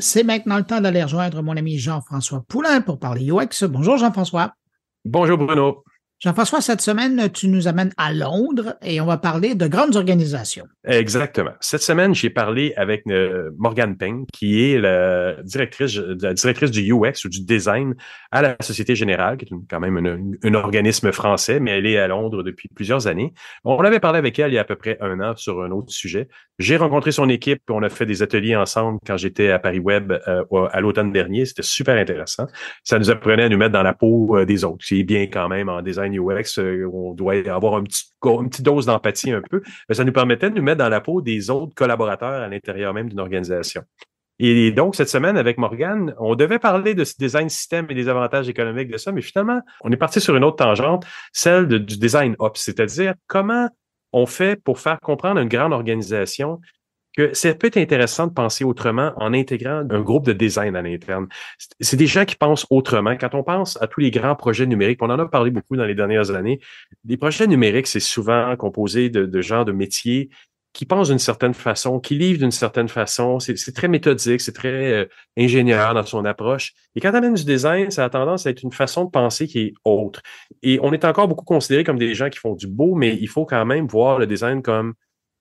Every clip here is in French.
c'est maintenant le temps d'aller rejoindre mon ami Jean-François Poulain pour parler UX. Bonjour Jean-François. Bonjour Bruno. Jean-François, cette semaine, tu nous amènes à Londres et on va parler de grandes organisations. Exactement. Cette semaine, j'ai parlé avec euh, Morgane Peng, qui est la directrice, du UX ou du design à la Société Générale, qui est quand même un organisme français, mais elle est à Londres depuis plusieurs années. On avait parlé avec elle il y a à peu près un an sur un autre sujet. J'ai rencontré son équipe, on a fait des ateliers ensemble quand j'étais à Paris Web euh, à l'automne dernier. C'était super intéressant. Ça nous apprenait à nous mettre dans la peau euh, des autres. C'est bien quand même en design UX, euh, on doit avoir une petite dose d'empathie un peu, mais ça nous permettait de nous mettre dans la peau des autres collaborateurs à l'intérieur même d'une organisation. Et donc, cette semaine, avec Morgan, on devait parler de ce design système et des avantages économiques de ça, mais finalement, on est parti sur une autre tangente, celle du design ops, c'est-à-dire comment on fait pour faire comprendre une grande organisation que ça peut être intéressant de penser autrement en intégrant un groupe de design à l'interne. C'est des gens qui pensent autrement. Quand on pense à tous les grands projets numériques, on en a parlé beaucoup dans les dernières années, les projets numériques, c'est souvent composé de, gens de métiers qui pensent d'une certaine façon, qui livrent d'une certaine façon. C'est très méthodique, c'est très euh, ingénieur dans son approche. Et quand on amène du design, ça a tendance à être une façon de penser qui est autre. Et on est encore beaucoup considéré comme des gens qui font du beau, mais il faut quand même voir le design comme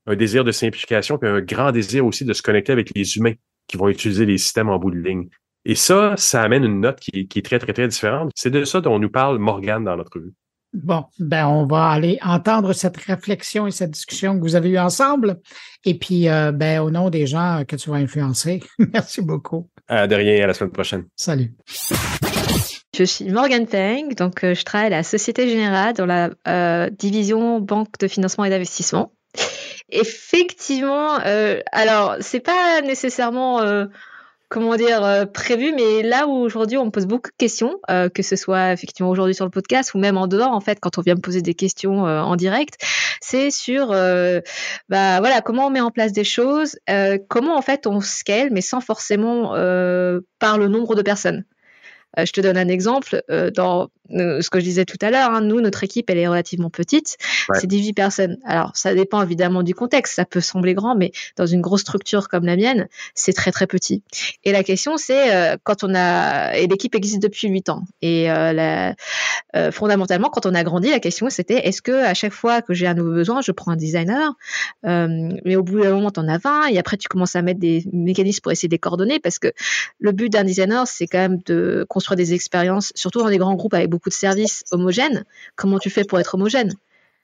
un désir de simplification, puis un grand désir aussi de se connecter avec les humains qui vont utiliser les systèmes en bout de ligne. Et ça, ça amène une note qui, est très, très, très différente. C'est de ça dont nous parle Morgane dans notre revue. Bon, ben on va aller entendre cette réflexion et cette discussion que vous avez eue ensemble. Et puis, euh, ben, au nom des gens que tu vas influencer, merci beaucoup. Euh, de rien, à la semaine prochaine. Salut. Je suis Morgan Peng, donc euh, je travaille à la Société Générale dans la division banque de financement et d'investissement. Effectivement, euh, alors c'est pas nécessairement euh, comment dire euh, prévu, mais là où aujourd'hui on me pose beaucoup de questions, euh, que ce soit effectivement aujourd'hui sur le podcast ou même en dehors en fait quand on vient me poser des questions en direct, c'est sur bah voilà comment on met en place des choses, comment en fait on scale mais sans forcément par le nombre de personnes. Euh, je te donne un exemple. Euh, dans euh, ce que je disais tout à l'heure, hein, nous, notre équipe, elle est relativement petite. C'est 18 personnes. Alors, ça dépend évidemment du contexte. Ça peut sembler grand, mais dans une grosse structure comme la mienne, c'est très, très petit. Et la question, c'est quand on a... Et l'équipe existe depuis 8 ans. Et la... fondamentalement, quand on a grandi, la question, c'était est-ce que à chaque fois que j'ai un nouveau besoin, je prends un designer Mais au bout d'un moment, tu en as 20. Et après, tu commences à mettre des mécanismes pour essayer de les coordonner parce que le but d'un designer, c'est quand même de construire des expériences, surtout dans des grands groupes avec beaucoup de services homogènes. Comment tu fais pour être homogène?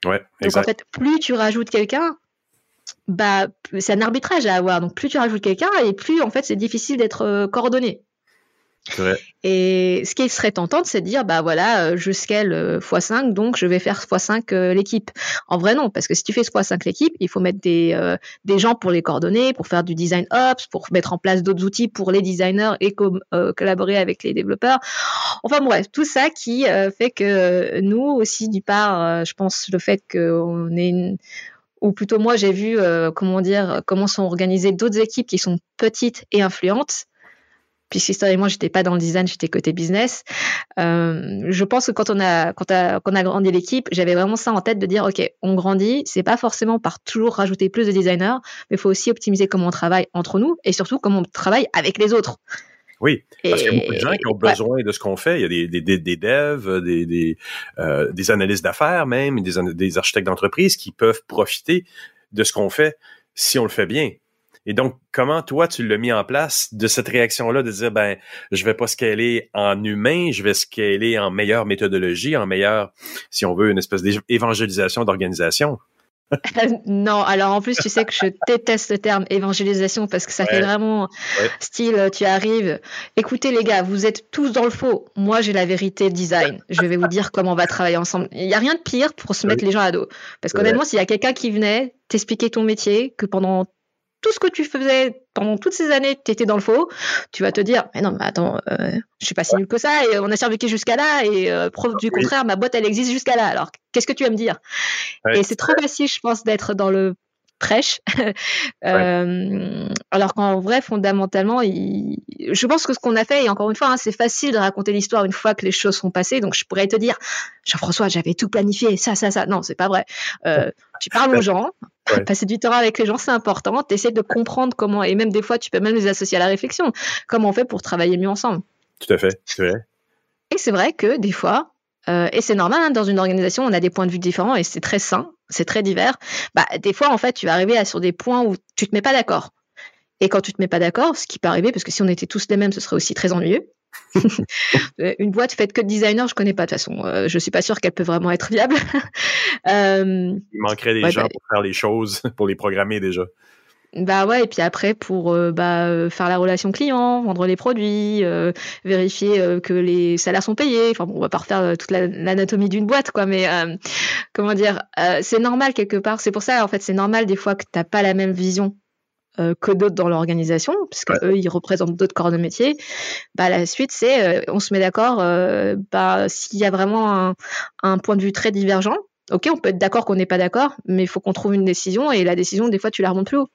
Ouais, Donc en fait, plus tu rajoutes quelqu'un, bah, c'est un arbitrage à avoir. Donc plus tu rajoutes quelqu'un et plus en fait c'est difficile d'être euh, Et ce qui serait tentant, c'est de dire, bah voilà, euh, je scale x5, euh, donc je vais faire x5 euh, l'équipe. En vrai, non, parce que si tu fais x5 l'équipe, il faut mettre des, des gens pour les coordonner, pour faire du design ops, pour mettre en place d'autres outils pour les designers et collaborer avec les développeurs. Enfin bref, tout ça qui fait que nous aussi, du part, je pense le fait qu'on est une ou plutôt moi j'ai vu comment dire comment sont organisées d'autres équipes qui sont petites et influentes puisque moi j'étais pas dans le design, j'étais côté business. Euh, je pense que quand on a quand, a, quand on a grandi l'équipe, j'avais vraiment ça en tête de dire ok, on grandit, c'est pas forcément par toujours rajouter plus de designers, mais il faut aussi optimiser comment on travaille entre nous et surtout comment on travaille avec les autres. Oui, parce qu'il y a beaucoup de gens qui ont besoin de ce qu'on fait. Il y a des, des, des, devs, des, des, euh, des analystes d'affaires même, des, des architectes d'entreprise qui peuvent profiter de ce qu'on fait si on le fait bien. Et donc, comment toi, tu l'as mis en place de cette réaction-là de dire, ben, je vais pas scaler en humain, je vais scaler en meilleure méthodologie, en meilleure, si on veut, une espèce d'évangélisation d'organisation? non, alors en plus, tu sais que je déteste le terme évangélisation parce que ça fait vraiment style, tu arrives, écoutez les gars, vous êtes tous dans le faux. Moi, j'ai la vérité design. Je vais vous dire comment on va travailler ensemble. Il n'y a rien de pire pour se mettre les gens à dos. Parce qu'honnêtement, s'il y a quelqu'un qui venait t'expliquer ton métier, que pendant tout ce que tu faisais pendant toutes ces années, tu étais dans le faux, tu vas te dire, mais non, mais attends, euh, je suis pas si nul que ça, et on a survécu jusqu'à là, et euh, preuve du contraire, ma boîte, elle existe jusqu'à là. Alors, qu'est-ce que tu vas me dire? Et c'est trop facile, je pense, d'être dans le prêche. euh, alors qu'en vrai, fondamentalement, il... je pense que ce qu'on a fait, et encore une fois, hein, c'est facile de raconter l'histoire une fois que les choses sont passées. Donc, je pourrais te dire, Jean-François, j'avais tout planifié, ça, ça, ça. Non, c'est pas vrai. Euh, tu parles aux gens, ouais. passer du temps avec les gens, c'est important. Tu essaies de comprendre comment, et même des fois, tu peux même les associer à la réflexion. Comment on fait pour travailler mieux ensemble? Tout à fait, c'est vrai. Et c'est vrai que des fois, euh, et c'est normal, hein, dans une organisation, on a des points de vue différents et c'est très sain, c'est très divers. Bah, des fois, en fait, tu vas arriver à, sur des points où tu te mets pas d'accord. Et quand tu te mets pas d'accord, ce qui peut arriver, parce que si on était tous les mêmes, ce serait aussi très ennuyeux. une boîte faite que de designers, je connais pas de toute façon. Euh, je suis pas sûre qu'elle peut vraiment être viable. euh, Il manquerait des ouais, gens bah, pour faire les choses, pour les programmer déjà. Bah ouais, et puis après pour euh, bah, faire la relation client, vendre les produits, euh, vérifier euh, que les salaires sont payés. Enfin bon, on va pas refaire toute l'anatomie la, d'une boîte, quoi, mais comment dire, c'est normal quelque part. C'est pour ça, en fait, c'est normal des fois que t'as pas la même vision que d'autres dans l'organisation, puisque ouais. eux ils représentent d'autres corps de métier. Bah la suite c'est, on se met d'accord. bah s'il y a vraiment un, un point de vue très divergent, ok, on peut être d'accord qu'on n'est pas d'accord, mais il faut qu'on trouve une décision et la décision des fois tu la remontes plus haut.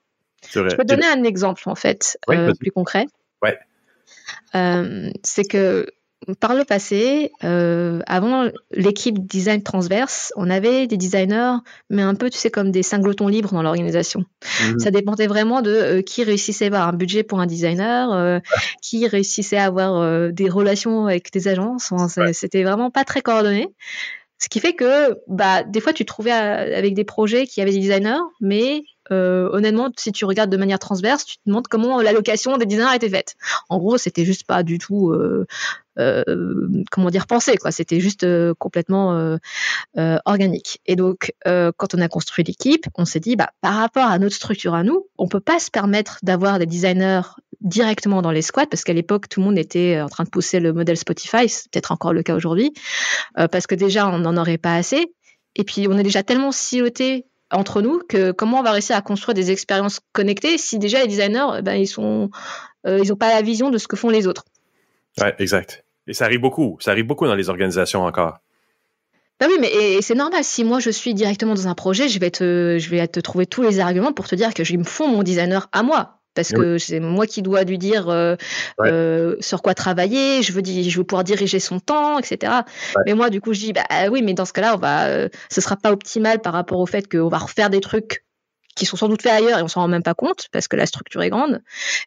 Je peux donner un exemple en fait oui, euh, plus concret. Ouais. Euh, c'est que par le passé, euh, avant l'équipe design transverse, on avait des designers, mais un peu, tu sais, comme des singletons libres dans l'organisation. Mhm. Mmh. Ça dépendait vraiment de euh, qui réussissait à avoir un budget pour un designer, euh, qui réussissait à avoir des relations avec des agences. Enfin, ouais. C'était vraiment pas très coordonné. Ce qui fait que, bah, des fois, tu te trouvais avec des projets qui avaient des designers, mais euh, honnêtement, si tu regardes de manière transverse, tu te demandes comment l'allocation des designers a été faite. En gros, c'était juste pas du tout, euh, euh, comment dire, pensé, quoi. C'était juste complètement organique. Et donc, quand on a construit l'équipe, on s'est dit, bah, par rapport à notre structure à nous, on peut pas se permettre d'avoir des designers directement dans les squads parce qu'à l'époque tout le monde était en train de pousser le modèle Spotify, c'est peut-être encore le cas aujourd'hui, parce que déjà on n'en aurait pas assez. Et puis on est déjà tellement siloté entre nous que comment on va réussir à construire des expériences connectées si déjà les designers ben, ils sont euh, ils pas la vision de ce que font les autres. Ouais, exact. Et ça arrive beaucoup, ça arrive beaucoup dans les organisations encore. Ben oui, mais c'est normal. Si moi je suis directement dans un projet, je vais te, je vais te trouver tous les arguments pour te dire que je me font mon designer à moi parce que oui. c'est moi qui dois lui dire euh, ouais. euh, sur quoi travailler, je veux, je veux pouvoir diriger son temps, etc. Ouais. Mais moi, du coup, je dis, bah oui, mais dans ce cas-là, on va, euh, ce sera pas optimal par rapport au fait qu'on va refaire des trucs qui sont sans doute faits ailleurs et on s'en rend même pas compte parce que la structure est grande.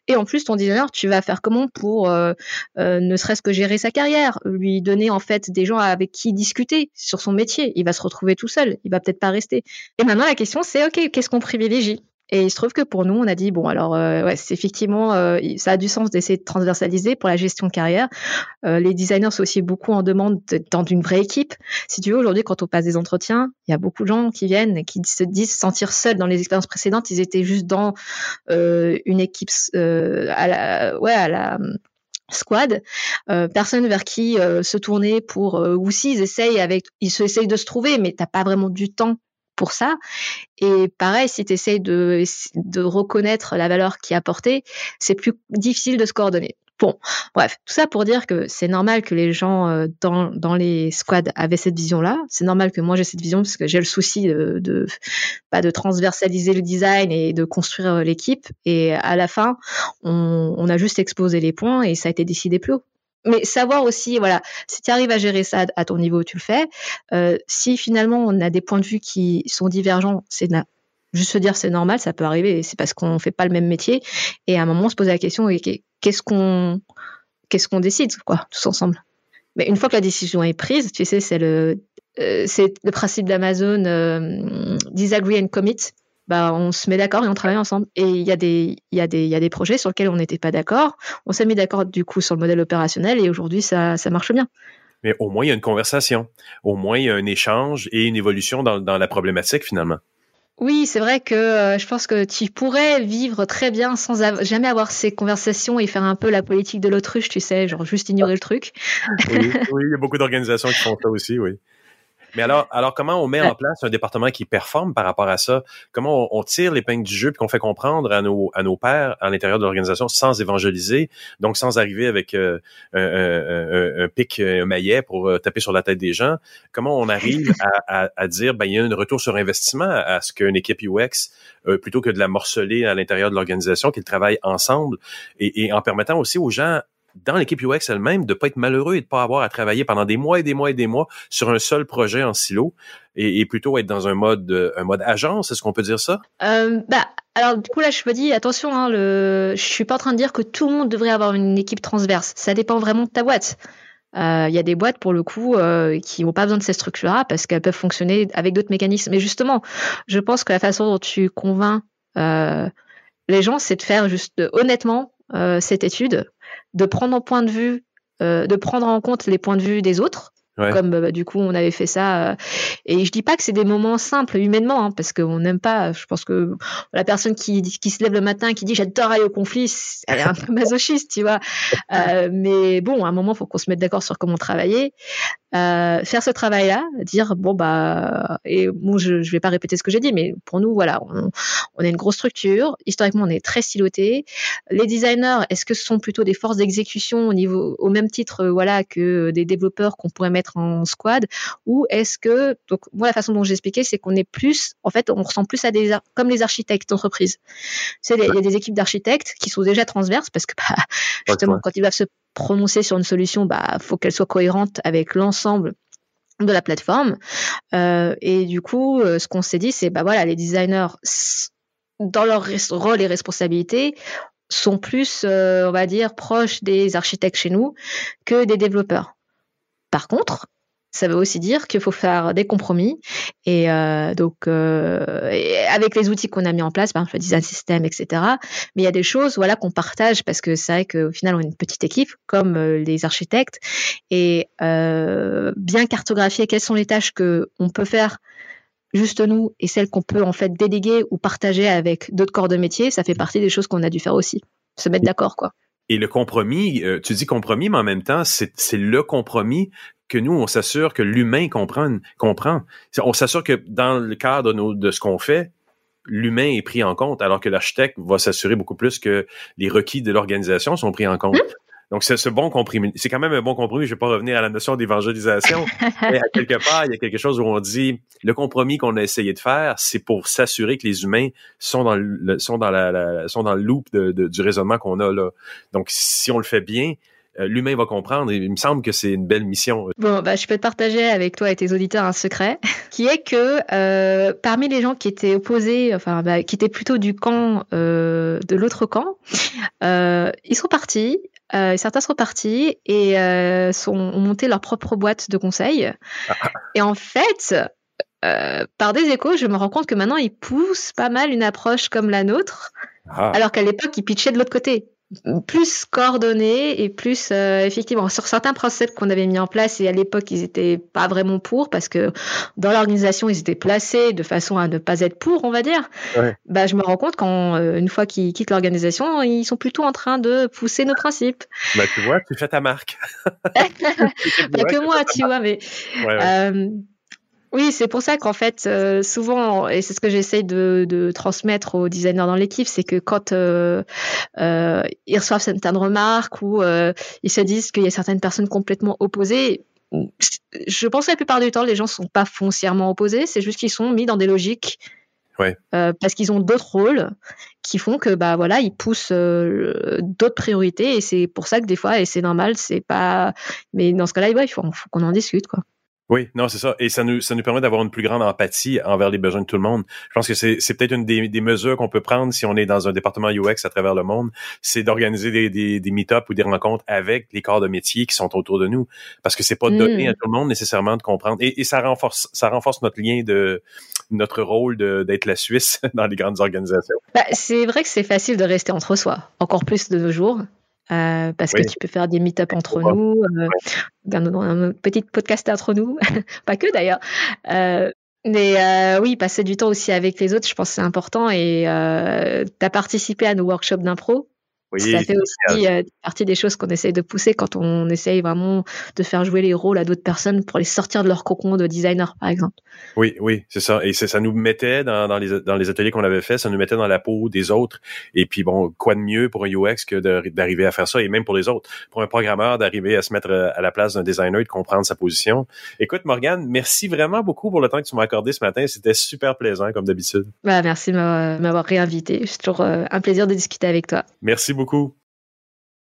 Et en plus, ton designer, tu vas faire comment pour euh, euh, ne serait-ce que gérer sa carrière, lui donner en fait des gens avec qui discuter sur son métier. Il va se retrouver tout seul, il va peut-être pas rester. Et maintenant, la question, c'est ok, qu'est-ce qu'on privilégie? Et il se trouve que pour nous, on a dit bon alors euh, ouais, c'est effectivement euh, ça a du sens d'essayer de transversaliser pour la gestion de carrière. Euh, les designers sont aussi beaucoup en demande dans une vraie équipe. Si tu veux aujourd'hui, quand on passe des entretiens, il y a beaucoup de gens qui viennent et qui se disent sentir seuls dans les expériences précédentes. Ils étaient juste dans euh, une équipe à la ouais à la squad, euh, personne vers qui euh, se tourner pour euh, ou s'ils essayent avec ils se essayent de se trouver mais t'as pas vraiment du temps pour ça. Et pareil, si tu essayes de, de reconnaître la valeur qui est apportée, c'est plus difficile de se coordonner. Bon, bref, tout ça pour dire que c'est normal que les gens euh, dans, dans les squads avaient cette vision-là. C'est normal que moi j'ai cette vision parce que j'ai le souci de, de, bah, de transversaliser le design et de construire euh, l'équipe. Et à la fin, on, on a juste exposé les points et ça a été décidé plus haut mais savoir aussi, voilà, si tu arrives à gérer ça à ton niveau, tu le fais. Euh, si finalement on a des points de vue qui sont divergents, c'est juste se dire c'est normal, ça peut arriver, c'est parce qu'on fait pas le même métier. Et à un moment, on se pose la question qu'est-ce qu'on qu'est-ce qu'on décide, quoi, tous ensemble. Mais une fois que la décision est prise, tu sais, c'est le euh, c'est le principe d'Amazon euh, disagree and commit bah, on se met d'accord et on travaille ensemble. Et il y, a des, y, a des, y a des projets sur lesquels on n'était pas d'accord. On s'est mis d'accord du coup sur le modèle opérationnel et aujourd'hui, ça, ça marche bien. Mais au moins, il y a une conversation. Au moins, il y a un échange et une évolution dans, dans la problématique finalement. Oui, c'est vrai que euh, je pense que tu pourrais vivre très bien sans av jamais avoir ces conversations et faire un peu la politique de l'autruche, tu sais, genre juste ignorer le truc. oui, oui, il y a beaucoup d'organisations qui font ça aussi, oui. Mais alors, alors comment on met en place un département qui performe par rapport à ça? Comment on, tire l'épingle du jeu puis qu'on fait comprendre à nos, à nos pairs à l'intérieur de l'organisation sans évangéliser, donc sans arriver avec euh, un, un, pic, un maillet pour euh, taper sur la tête des gens? Comment on arrive à, à, dire, ben, il y a un retour sur investissement à, ce qu'une équipe UX, euh, plutôt que de la morceler à l'intérieur de l'organisation, qu'ils travaillent ensemble et, et en permettant aussi aux gens dans l'équipe UX elle-même de pas être malheureux et de pas avoir à travailler pendant des mois et des mois et des mois sur un seul projet en silo et, plutôt être dans un mode un mode agence est-ce qu'on peut dire ça? Euh, bah alors du coup là je me dis attention hein, le je suis pas en train de dire que tout le monde devrait avoir une équipe transverse. Ça dépend vraiment de ta boîte. Euh, il y a des boîtes pour le coup euh, qui n'ont pas besoin de ces structures-là parce qu'elles peuvent fonctionner avec d'autres mécanismes. Mais justement, je pense que la façon dont tu convaincs euh, les gens, c'est de faire juste honnêtement cette étude de prendre en point de vue, euh, de prendre en compte les points de vue des autres. Comme bah, du coup on avait fait ça, euh, et je dis pas que c'est des moments simples humainement, hein, parce qu'on n'aime pas. Je pense que la personne qui, qui se lève le matin qui dit j'adore aller au conflit, elle est un peu masochiste, tu vois. Euh, mais bon, à un moment, il faut qu'on se mette d'accord sur comment travailler. Euh, faire ce travail-là, dire bon bah et bon je je vais pas répéter ce que j'ai dit, mais pour nous voilà, on, on a une grosse structure. Historiquement, on est très siloté. Les designers, est-ce que ce sont plutôt des forces d'exécution au niveau au même titre euh, voilà que des développeurs qu'on pourrait mettre en squad, ou est-ce que donc moi la façon dont j'ai expliqué, c'est qu'on est plus en fait on ressemble plus à des comme les architectes d'entreprise. C'est il y a des équipes d'architectes qui sont déjà transverses parce que bah, justement quand ils doivent se prononcer sur une solution, bah faut qu'elle soit cohérente avec l'ensemble de la plateforme. Euh, et du coup, euh, ce qu'on s'est dit, c'est bah voilà, les designers dans leur rôle et responsabilité sont plus, euh, on va dire, proches des architectes chez nous que des développeurs. Par contre, ça veut aussi dire qu'il faut faire des compromis. Et euh, donc, euh, avec les outils qu'on a mis en place, par exemple le design system, etc. Mais il y a des choses, voilà, qu'on partage parce que c'est vrai qu'au final, on est une petite équipe, comme euh, les architectes, et bien cartographier quelles sont les tâches que on peut faire juste nous et celles qu'on peut en fait déléguer ou partager avec d'autres corps de métier, ça fait partie des choses qu'on a dû faire aussi. Se mettre d'accord, quoi. Et le compromis, tu dis compromis, mais en même temps, c'est le compromis que nous, on s'assure que l'humain comprend. On s'assure que dans le cadre de, de ce qu'on fait, l'humain est pris en compte, alors que l'architecte va s'assurer beaucoup plus que les requis de l'organisation sont pris en compte. Mmh. Donc, c'est ce bon compromis. C'est quand même un bon compromis. Je vais pas revenir à la notion d'évangélisation. mais à quelque part, il y a quelque chose où on dit le compromis qu'on a essayé de faire, c'est pour s'assurer que les humains sont dans le, sont dans la, sont dans le loop de, du raisonnement qu'on a là. Donc, si on le fait bien, euh, l'humain va comprendre. Et il me semble que c'est une belle mission. Bon, bah, je peux te partager avec toi et tes auditeurs un secret, qui est que euh, parmi les gens qui étaient opposés, enfin, bah, qui étaient plutôt du camp euh, de l'autre camp, euh, ils sont partis. Euh, certains sont partis et euh, sont, ont monté leur propre boîte de conseil. et en fait, par des échos, je me rends compte que maintenant, ils poussent pas mal une approche comme la nôtre, ah. alors qu'à l'époque, ils pitchaient de l'autre côté plus coordonné et plus euh, effectivement sur certains principes qu'on avait mis en place et à l'époque ils étaient pas vraiment pour parce que dans l'organisation ils étaient placés de façon à ne pas être pour on va dire. Bah je me rends compte quand euh, une fois qu'ils quittent l'organisation ils sont plutôt en train de pousser nos principes. Bah tu vois tu fais ta marque. Pas que moi tu vois mais euh, oui, c'est pour ça qu'en fait, euh, souvent, et c'est ce que j'essaye de, de, transmettre aux designers dans l'équipe, c'est que quand euh, euh, ils reçoivent certaines remarques ou euh, ils se disent qu'il y a certaines personnes complètement opposées, je pense que la plupart du temps, les gens sont pas foncièrement opposés, c'est juste qu'ils sont mis dans des logiques. Ouais. Euh, parce qu'ils ont d'autres rôles qui font que bah voilà ils poussent d'autres priorités et c'est pour ça que des fois et c'est normal c'est pas mais dans ce cas-là il faut, faut qu'on en discute quoi. Oui, non, c'est ça. Et ça nous, ça nous permet d'avoir une plus grande empathie envers les besoins de tout le monde. Je pense que c'est, c'est peut-être une des, des mesures qu'on peut prendre si on est dans un département UX à travers le monde, c'est d'organiser des, des, des meet-ups ou des rencontres avec les corps de métier qui sont autour de nous. Parce que c'est pas donné mm. à tout le monde nécessairement de comprendre. Et, et, ça renforce, ça renforce notre lien de, notre rôle d'être la Suisse dans les grandes organisations. Bah, c'est vrai que c'est facile de rester entre soi, encore plus de nos jours. Euh, parce que tu peux faire des meet-up entre nous, euh, un, un, petit podcast entre nous, pas que d'ailleurs. Euh, mais euh, oui, passer du temps aussi avec les autres, je pense que c'est important. Et euh, tu as participé à nos workshops d'impro. Ça fait aussi euh, partie des choses qu'on essaye de pousser quand on essaye vraiment de faire jouer les rôles à d'autres personnes pour les sortir de leur cocon de designer, par exemple. Oui, oui, c'est ça. Et ça nous mettait dans, dans, les, dans les ateliers qu'on avait fait, ça nous mettait dans la peau des autres. Et puis bon, quoi de mieux pour un UX que d'arriver à faire ça, et même pour les autres, pour un programmeur d'arriver à se mettre euh, à la place d'un designer et de comprendre sa position. Écoute, Morgane, merci vraiment beaucoup pour le temps que tu m'as accordé ce matin. C'était super plaisant, comme d'habitude. Bah, merci de m'avoir réinvité. C'est toujours euh, un plaisir de discuter avec toi. Merci beaucoup.